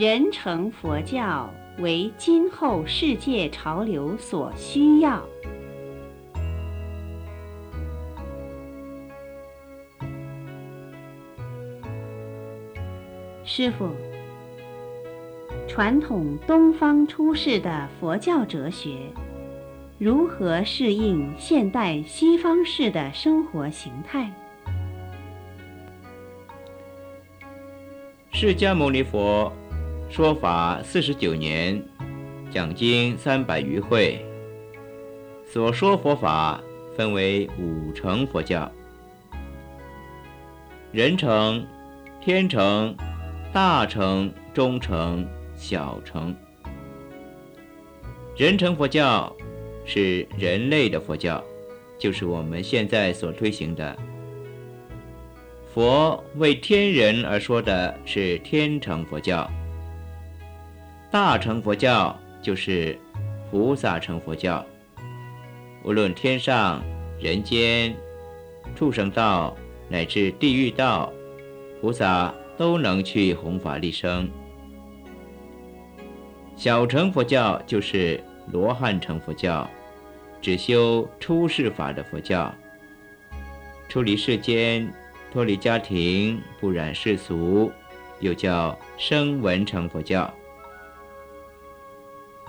人成佛教为今后世界潮流所需要。师傅，传统东方出世的佛教哲学，如何适应现代西方式的生活形态？释迦牟尼佛说法四十九年，讲经三百余会，所说佛法分为五乘佛教：人乘、天乘。大乘、中乘、小乘，人乘佛教是人类的佛教，就是我们现在所推行的。佛为天人而说的是天乘佛教。大乘佛教就是菩萨乘佛教。无论天上、人间、畜生道乃至地狱道，菩萨。都能去弘法利生。小乘佛教就是罗汉乘佛教，只修出世法的佛教，出离世间，脱离家庭，不染世俗，又叫声闻乘佛教。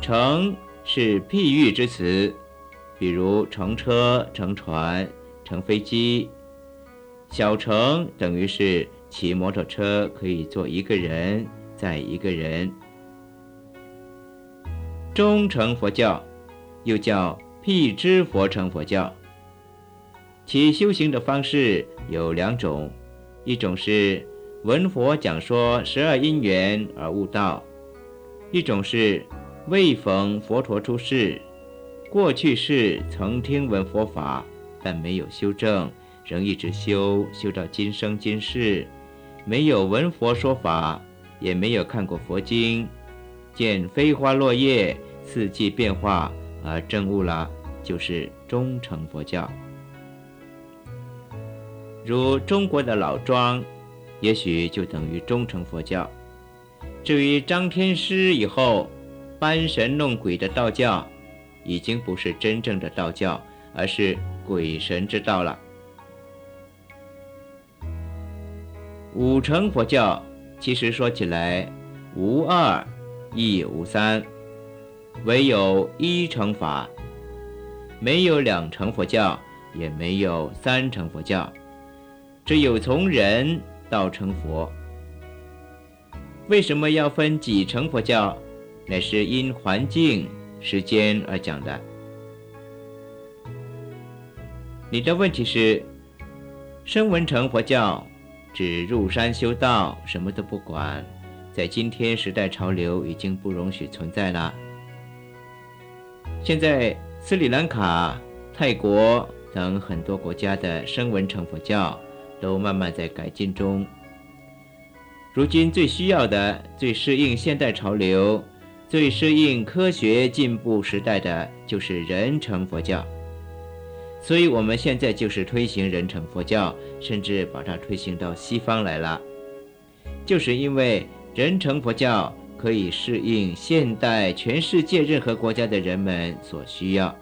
乘是譬喻之词，比如乘车、乘船、乘飞机。小乘等于是。骑摩托车可以坐一个人，载一个人。中乘佛教又叫辟支佛乘佛教，其修行的方式有两种：一种是闻佛讲说十二因缘而悟道；一种是未逢佛陀出世，过去世曾听闻佛法，但没有修正，仍一直修，修到今生今世。没有闻佛说法，也没有看过佛经，见飞花落叶、四季变化而证悟了，就是中诚佛教。如中国的老庄，也许就等于中诚佛教。至于张天师以后搬神弄鬼的道教，已经不是真正的道教，而是鬼神之道了。五乘佛教其实说起来无二亦无三，唯有一乘法，没有两乘佛教，也没有三乘佛教，只有从人到成佛。为什么要分几乘佛教？乃是因环境、时间而讲的。你的问题是，声闻成佛教。只入山修道，什么都不管，在今天时代潮流已经不容许存在了。现在斯里兰卡、泰国等很多国家的声闻成佛教都慢慢在改进中。如今最需要的、最适应现代潮流、最适应科学进步时代的，就是人成佛教。所以，我们现在就是推行人成佛教，甚至把它推行到西方来了，就是因为人成佛教可以适应现代全世界任何国家的人们所需要。